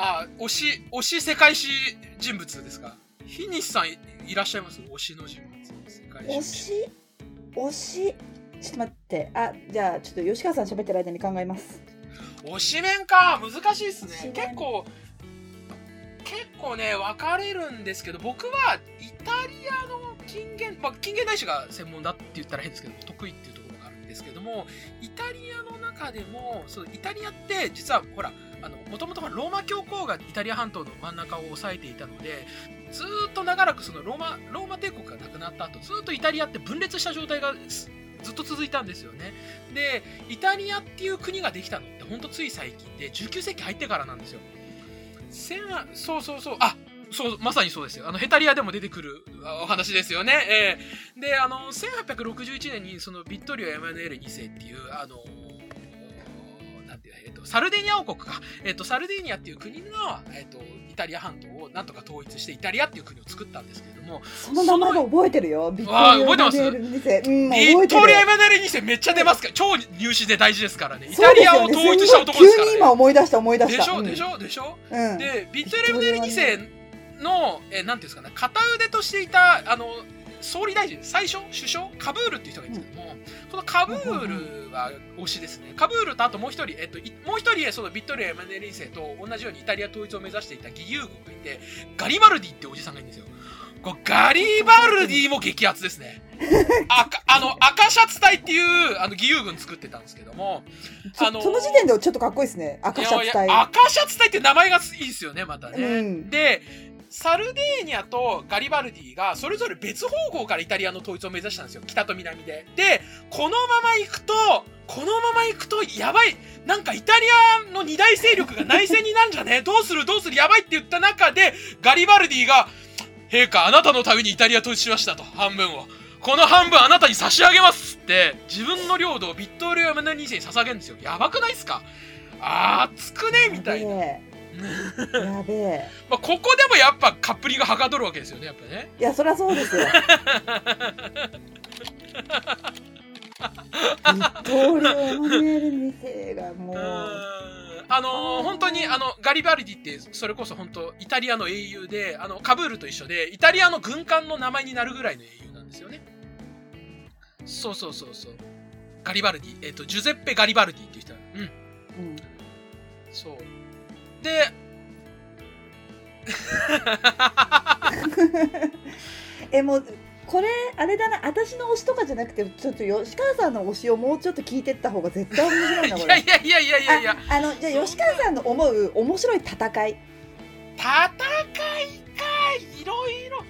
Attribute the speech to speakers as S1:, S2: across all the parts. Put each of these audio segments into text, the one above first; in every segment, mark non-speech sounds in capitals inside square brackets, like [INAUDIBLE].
S1: あ、推し、推し世界史人物ですか？日西さんいいらっしゃいます？推しの人物。世界史
S2: 推し？推し？ちょっと待って。あじゃあちょっと吉川さん喋ってる間に考えます。
S1: 推しメンか。難しいですね。結構結構ね分かれるんですけど僕はイタリアの近現まあ近現代史が専門だって言ったら変ですけど得意っていうとこですけどもイタリアの中でもそうイタリアって実はほらあのもともとローマ教皇がイタリア半島の真ん中を押さえていたのでずっと長らくそのローマローマ帝国がなくなった後ずっとイタリアって分裂した状態がずっと続いたんですよね。でイタリアっていう国ができたのってほんとつい最近で19世紀入ってからなんですよ。そうそうそう。あそうまさにそうですよ。あのヘタリアでも出てくるあお話ですよね、ええ。であの1861年にそのビットリオ・エマヌエル2世っていうあのなんていうえっとサルデーニャ王国か、えっとサルデーニャっていう国の、えっとイタリア半島をなんとか統一してイタリアっていう国を作ったんですけれども
S2: その名前が覚えてるよ。ビットリア・マネール2世。うん
S1: ビットリオ・エマヌエル2世めっちゃ出ますから超入試で大事ですからね。イタリアを統一した男ですか
S2: 急に今
S1: ら
S2: 思い出した思い出
S1: ね
S2: した。
S1: でしょ？でしょ？でしょ？
S2: うん、うん、
S1: でビットレムネル2世の、えーなんていうんですかね片腕としていたあの総理大臣最初首相カブールっていう人がいるんですけども、このカブールは推しですね。カブールとあともう一人、えっと、いもう一人そのビットリア・エマネル2世と同じようにイタリア統一を目指していた義勇軍がいてガリバルディっておじさんがいるんですよ。こうガリバルディも激アツですね。[LAUGHS] 赤あの赤シャツ隊っていうあの義勇軍作ってたんですけども
S2: そ
S1: あのー
S2: その時点でちょっとかっこいいですね。赤シャツ隊。
S1: 赤シャツ隊って名前がいいですよねまたね、
S2: うん。
S1: でサルデーニャとガリバルディがそれぞれ別方向からイタリアの統一を目指したんですよ。北と南で。でこのまま行くとこのまま行くとやばい。なんかイタリアの二大勢力が内戦になんじゃね？[LAUGHS] どうする？どうする？やばいって言った中でガリバルディが陛下あなたのためにイタリア統一しましたと半分をこの半分あなたに差し上げますって自分の領土をビットーリオ・マネ2世に捧げるんですよ。やばくないっすか？あーつくね？みたいな、
S2: やべえ。[LAUGHS]
S1: まあ、ここでもやっぱカップリングはかどるわけですよねやっぱね。
S2: いやそりゃそうですよ。ビットーリオ・エマニュエル2世がもう
S1: あのー。本当にあのガリバルディってそれこそ本当イタリアの英雄であのカブールと一緒でイタリアの軍艦の名前になるぐらいの英雄なんですよね。そうそうそうそう。ガリバルディえっ、とジュゼッペ・ガリバルディっていう人。うん。
S2: うん。
S1: そうで [LAUGHS]
S2: えもうこれあれだな私の推しとかじゃなくてちょっと吉川さんの推しをもうちょっと聞いてった方が絶対面白いなこれ。
S1: いやいやいやいやいや。
S2: ああのじゃあ吉川さんの思う面白い戦い。
S1: 戦いかいろいろ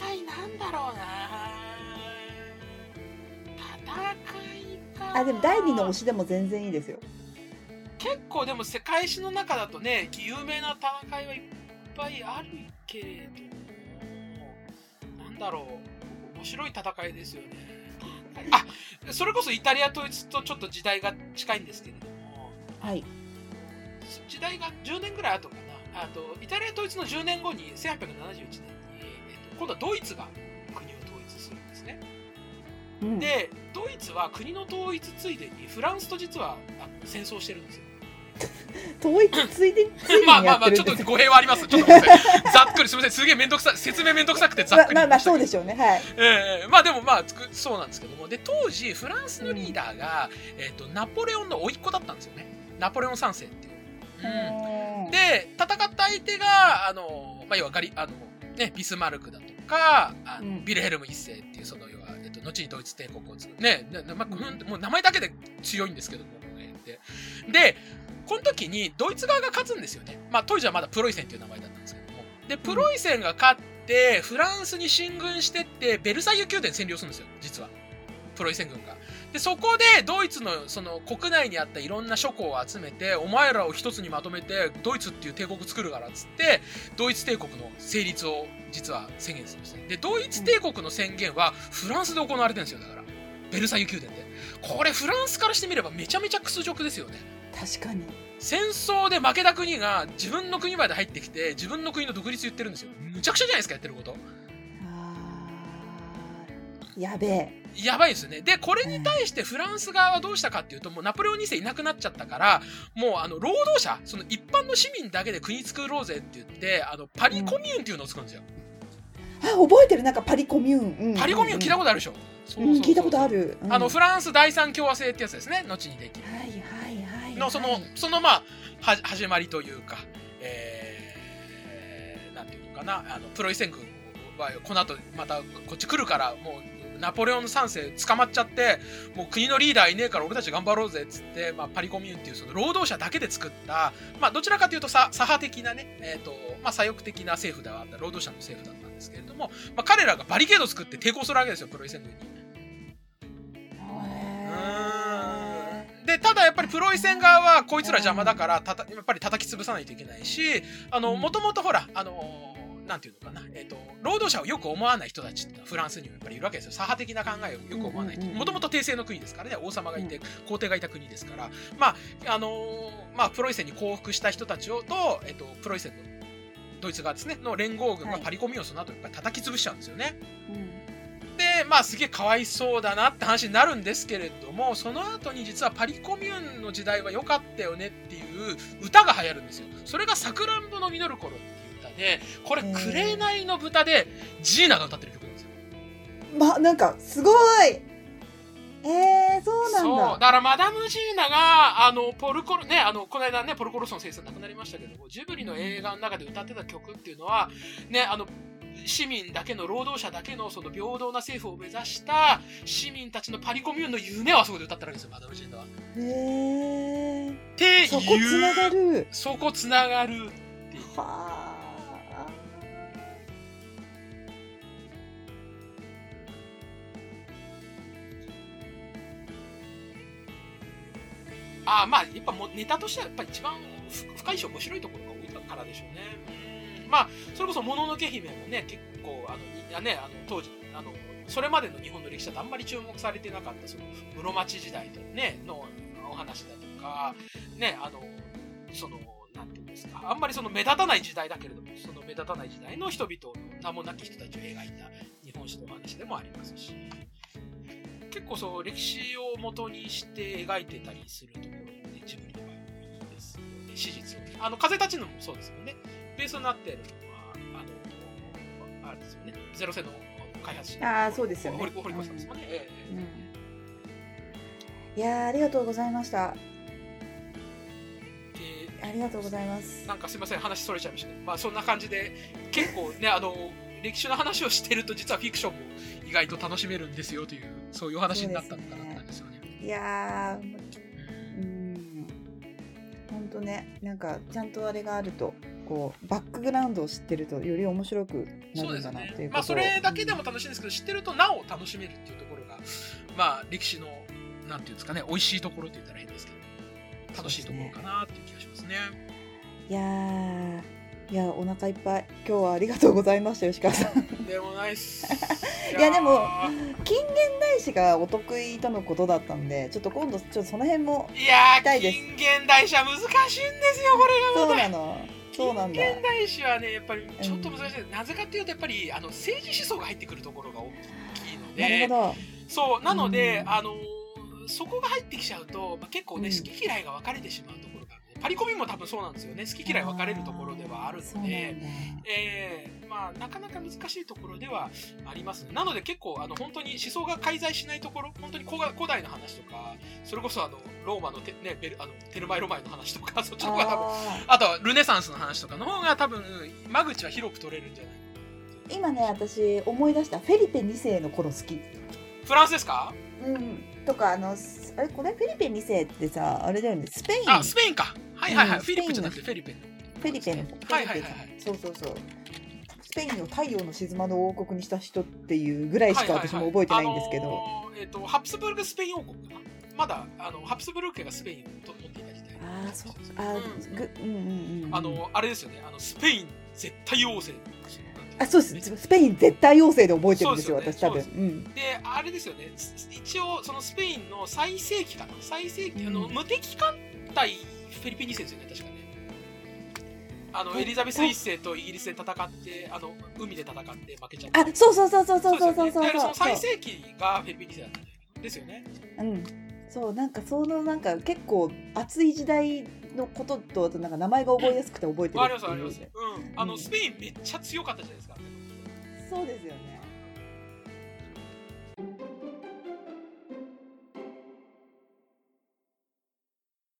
S1: 戦いなんだろうな。戦いか。
S2: あでも第二の推しでも全然いいですよ
S1: 結構でも世界史の中だとね有名な戦いはいっぱいあるけれどもなんだろう。面白い戦いですよね。あそれこそイタリア統一とちょっと時代が近いんですけれども。
S2: はい。
S1: 時代が10年ぐらい後かな。あとイタリア統一の10年後に1871年に、えっと、今度はドイツが国を統一するんですね。
S2: うん。
S1: でドイツは国の統一ついでにフランスと実は戦争してるんですよ
S2: 統一ついでついでに
S1: まあま
S2: や
S1: あまあちょっと語弊はあります。ちょっとざっくりすみません。すげえ面倒くさい説明面倒くさくてざっくり
S2: まあまあまあそうで
S1: し
S2: しょうね。はい。
S1: ええまあでもまあつくそうなんですけども。で当時フランスのリーダーが、えっとナポレオンの甥っ子だったんですよね。ナポレオン3世っていう、うん、で戦った相手があの、まあ、要はガリあの、ね、ビスマルクだとかあの、
S2: うん。
S1: ビルヘルム1世っていうその要は、えっと、後にドイツ帝国を作るねねまあもう名前だけで強いんですけども、ね、で。でこの時にドイツ側が勝つんですよね、まあ、当時はまだプロイセンっていう名前だったんですけども。でプロイセンが勝ってフランスに進軍してってベルサイユ宮殿占領するんですよ実は。プロイセン軍が。でそこでドイツのその国内にあったいろんな諸侯を集めてお前らを一つにまとめてドイツっていう帝国作るからっつってドイツ帝国の成立を実は宣言するんですね。でドイツ帝国の宣言はフランスで行われてるんですよだからベルサイユ宮殿で。これフランスからしてみればめちゃめちゃ屈辱ですよね。
S2: 確かに。
S1: 戦争で負けた国が自分の国まで入ってきて自分の国の独立言ってるんですよ。むちゃくちゃじゃないですかやってること。
S2: あやべえ。
S1: やばいですよね。で、これに対してフランス側はどうしたかっていうと、もうナポレオン2世いなくなっちゃったから、もうあの、労働者、その一般の市民だけで国作ろうぜって言って、あの、パリコミューンっていうのを作るんですよ。
S2: あ覚えてる。なんかパリコミューン、うん。
S1: パリコミューン聞いたことあるでしょ、そう
S2: うん聞いたことあ
S1: る。あの、フランス第三共和制ってやつですね、後にできる。
S2: はいはいはいはい。
S1: の、その、その、まあ、は、始まりというか、えー、なんていうのかな、あの、プロイセン軍は、この後、また、こっち来るから、もう、ナポレオン3世捕まっちゃって、もう国のリーダーいねえから俺たち頑張ろうぜっつって、まあ、パリコミューンっていうその労働者だけで作った、まあ、どちらかというとさ左派的なね、えっ、と、まあ、左翼的な政府ではあった、労働者の政府だったんですけれども、まあ、彼らがバリケード作って抵抗するわけですよ、プロイセン軍に。
S2: へ
S1: で、ただやっぱりプロイセン側はこいつら邪魔だから、たたやっぱり叩き潰さないといけないし、もともとほら、あの、なんていうのかな、えっ、と、労働者をよく思わない人たちってフランスにもやっぱりいるわけですよ。左派的な考えをよく思わない人。もともと帝政の国ですからね、王様がいて、皇帝がいた国ですから、まあ、あのーまあ、プロイセンに降伏した人たちをと、えっ、と、プロイセンのドイツ側ですね、の連合軍が
S2: はい。
S1: パリコミューンをその後やっぱり叩き潰しちゃうんですよね。
S2: うん。
S1: で、まあすげえかわいそうだなって話になるんですけれども、その後に実はパリコミューンの時代は良かったよねっていう歌が流行るんですよ。それがさくらんぼの実る頃。っで、これ、紅の豚でジーナが歌ってる曲なんですよ。
S2: まなんかすごいえー、そうなん
S1: そう。だ
S2: だ
S1: からマダム・ジーナが、あの、ポルコロ、ね、あの、この間ね、ポルコロソン先生亡くなりましたけども、ジブリの映画の中で歌ってた曲っていうのは、ね、あの、市民だけの労働者だけのその平等な政府を目指した市民たちのパリコミューンの夢をあそこで歌ってるわけですよ、マダム・ジーナは。っ
S2: へえ
S1: ていう。
S2: そこつながる
S1: そこつながるっていう。
S2: はあ
S1: ああ、まあ、やっぱもうネタとしてはやっぱ一番ふ深いし面白いところが多いからでしょうね。うんまあ、それこそ、もののけ姫もね、結構、あの、ね、あの、当時、あの、それまでの日本の歴史だとあんまり注目されてなかった、その、室町時代とね、のお話だとか、ね、あの、その、なんていうんですか、あんまりその目立たない時代だけれども、その目立たない時代の人々の名もなき人たちを描いた日本史のお話でもありますし、結構そう、歴史を元にして描いてたりするとあの、風立ちぬもそうですよね。ベースになってるのは、あの、あれですよね、ゼロ戦の開発者。
S2: あーそうですよね
S1: 堀堀越さんですもんね。ええ
S2: うんいやーありがとうございました
S1: で
S2: ありがとうございます
S1: なんかすいません、話それちゃいましたけど、まあそんな感じで、結構ね、あの、歴史の話をしてると、実はフィクションも意外と楽しめるんですよという、そういうお話になったのかなって感じですよね。
S2: いやとねなんかちゃんとあれがあるとこうバックグラウンドを知ってるとより面白くなるんだなっていう
S1: ね。
S2: ことを
S1: まあそれだけでも楽しいんですけど、知ってるとなお楽しめるっていうところが、まあ歴史の、なんていうんですかね、美味しいところって言ったら変ですけど、楽しいところかなっていう気がしますね。
S2: いやいやお腹いっぱい。今日はありがとうございました吉川さん。
S1: でもないっす。[LAUGHS]
S2: いやでも
S1: ー
S2: 近現代史がお得意とのことだったんでちょっと今度ちょっとその辺も
S1: いやー、近現代史は難しいんですよ、これが。
S2: そうなの。そうなんだ。
S1: 近現代史はね、やっぱりちょっと難しい。です。なぜかっていうと、やっぱりあの政治思想が入ってくるところが大きいの
S2: なる
S1: で、
S2: ほど。
S1: そう、なので、
S2: うん。
S1: あのーそこが入ってきちゃうと、まあ、結構ね、
S2: うん。
S1: 好き嫌いが分かれてしまうところがある、ね。パリコミも多分そうなんですよね。好き嫌い分かれるところではあるので、
S2: だ
S1: えーまあ、なかなか難しいところではありますね。なので結構、あの、本当に思想が介在しないところ、本当に古代の話とか、それこそあの、ローマのテ,、ね、ベルあのテルマイロマイの話とか、[LAUGHS] そっちの方が多分、
S2: あ
S1: あとはルネサンスの話とかの方が多分、間口は広く取れるんじゃない
S2: ー今ね私思い出したフェリペ2世の頃好き。
S1: フランスですか？
S2: うん。とかあのすあれ？これ？フェリペ2世ってさあれだよね。スペイン。
S1: あ、スペインか。はいはいはい。
S2: うん
S1: フィリップじゃなくてフェリペン。
S2: フェリペの
S1: はいはいはいはい
S2: そうそうそうスペインを太陽の沈まぬ王国にした人っていうぐらいしか私も覚えてないんですけど、
S1: えっ、と、ハプスブルクスペイン王国かな。まだ、あの、ハプスブルク家がスペインをと持っていた時代。
S2: ああそうあー、
S1: うん
S2: ぐうんうんうん
S1: あの、あれですよね。あの、スペイン絶対王政。
S2: あそうですスペイン絶対要請で覚えてるんですよ
S1: すよね
S2: 私多分うん
S1: で、あれですよね。す一応、そのスペインの最盛期かな。最盛期、あの、
S2: うん
S1: 無敵艦隊フェリピン2世ですよね、確かね。あのエリザベス一世とイギリスで戦ってあの海で戦って負けちゃった。
S2: あそうそうそうそうそうそうそうそう
S1: 最盛期がフェリピン2世だったんですよね。
S2: うん。そうなんかそのなんか結構熱い時代のこととあとなんか名前が覚えやすくて覚えてる
S1: ありますあります。うん。あの
S2: うん
S1: スペインめっちゃ強かったじゃないですか。
S2: そうですよね